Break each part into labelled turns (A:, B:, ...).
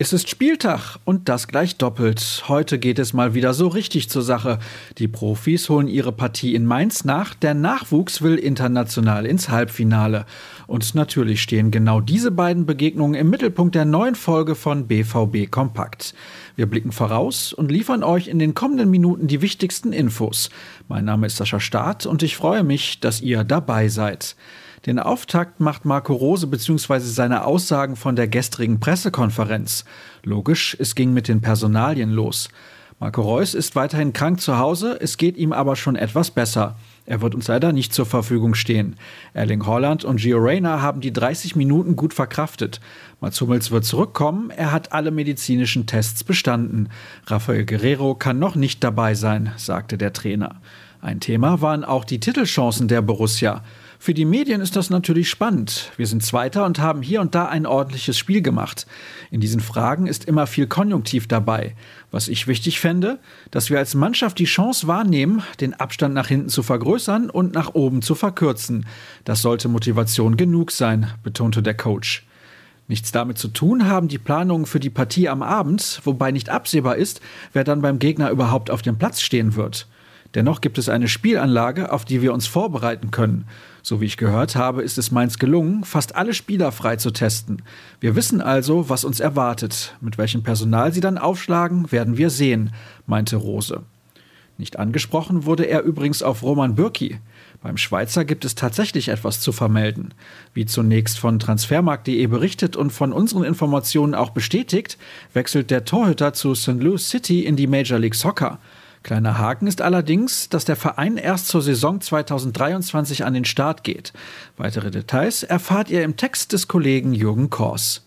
A: Es ist Spieltag und das gleich doppelt. Heute geht es mal wieder so richtig zur Sache. Die Profis holen ihre Partie in Mainz nach, der Nachwuchs will international ins Halbfinale. Und natürlich stehen genau diese beiden Begegnungen im Mittelpunkt der neuen Folge von BVB Kompakt. Wir blicken voraus und liefern euch in den kommenden Minuten die wichtigsten Infos. Mein Name ist Sascha Staat und ich freue mich, dass ihr dabei seid. Den Auftakt macht Marco Rose bzw. seine Aussagen von der gestrigen Pressekonferenz. Logisch, es ging mit den Personalien los. Marco Reus ist weiterhin krank zu Hause, es geht ihm aber schon etwas besser. Er wird uns leider nicht zur Verfügung stehen. Erling Holland und Gio Reyna haben die 30 Minuten gut verkraftet. Mats Hummels wird zurückkommen, er hat alle medizinischen Tests bestanden. Rafael Guerrero kann noch nicht dabei sein, sagte der Trainer. Ein Thema waren auch die Titelchancen der Borussia. Für die Medien ist das natürlich spannend. Wir sind Zweiter und haben hier und da ein ordentliches Spiel gemacht. In diesen Fragen ist immer viel Konjunktiv dabei. Was ich wichtig fände, dass wir als Mannschaft die Chance wahrnehmen, den Abstand nach hinten zu vergrößern und nach oben zu verkürzen. Das sollte Motivation genug sein, betonte der Coach. Nichts damit zu tun haben die Planungen für die Partie am Abend, wobei nicht absehbar ist, wer dann beim Gegner überhaupt auf dem Platz stehen wird. Dennoch gibt es eine Spielanlage, auf die wir uns vorbereiten können. So wie ich gehört habe, ist es Mainz gelungen, fast alle Spieler frei zu testen. Wir wissen also, was uns erwartet. Mit welchem Personal sie dann aufschlagen, werden wir sehen, meinte Rose. Nicht angesprochen wurde er übrigens auf Roman Bürki. Beim Schweizer gibt es tatsächlich etwas zu vermelden. Wie zunächst von transfermarkt.de berichtet und von unseren Informationen auch bestätigt, wechselt der Torhüter zu St. Louis City in die Major League Soccer. Kleiner Haken ist allerdings, dass der Verein erst zur Saison 2023 an den Start geht. Weitere Details erfahrt ihr im Text des Kollegen Jürgen Kors.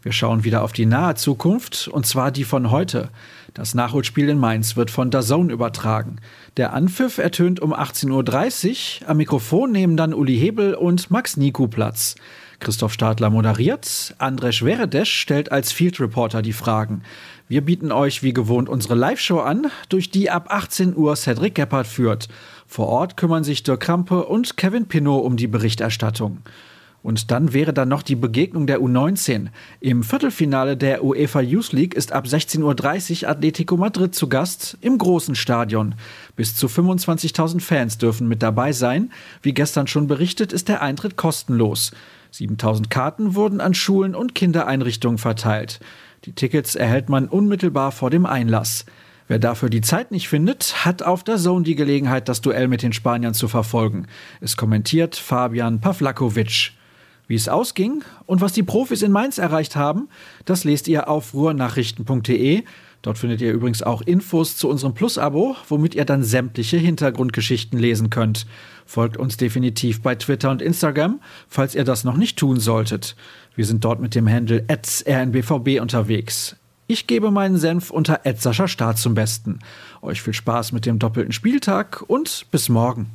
A: Wir schauen wieder auf die nahe Zukunft, und zwar die von heute. Das Nachholspiel in Mainz wird von DAZN übertragen. Der Anpfiff ertönt um 18.30 Uhr. Am Mikrofon nehmen dann Uli Hebel und Max Niku Platz. Christoph Stadler moderiert, Andrzej Veredesch stellt als Field Reporter die Fragen. Wir bieten euch wie gewohnt unsere Live-Show an, durch die ab 18 Uhr Cedric Gebhardt führt. Vor Ort kümmern sich Dirk Krampe und Kevin Pinot um die Berichterstattung. Und dann wäre da noch die Begegnung der U19. Im Viertelfinale der UEFA Youth League ist ab 16.30 Uhr Atletico Madrid zu Gast im großen Stadion. Bis zu 25.000 Fans dürfen mit dabei sein. Wie gestern schon berichtet, ist der Eintritt kostenlos. 7000 Karten wurden an Schulen und Kindereinrichtungen verteilt. Die Tickets erhält man unmittelbar vor dem Einlass. Wer dafür die Zeit nicht findet, hat auf der Zone die Gelegenheit, das Duell mit den Spaniern zu verfolgen. Es kommentiert Fabian Pavlakovic. Wie es ausging und was die Profis in Mainz erreicht haben, das lest ihr auf ruhrnachrichten.de. Dort findet ihr übrigens auch Infos zu unserem Plus-Abo, womit ihr dann sämtliche Hintergrundgeschichten lesen könnt. Folgt uns definitiv bei Twitter und Instagram, falls ihr das noch nicht tun solltet. Wir sind dort mit dem Handle rnbvb unterwegs. Ich gebe meinen Senf unter Sascha Start zum Besten. Euch viel Spaß mit dem doppelten Spieltag und bis morgen.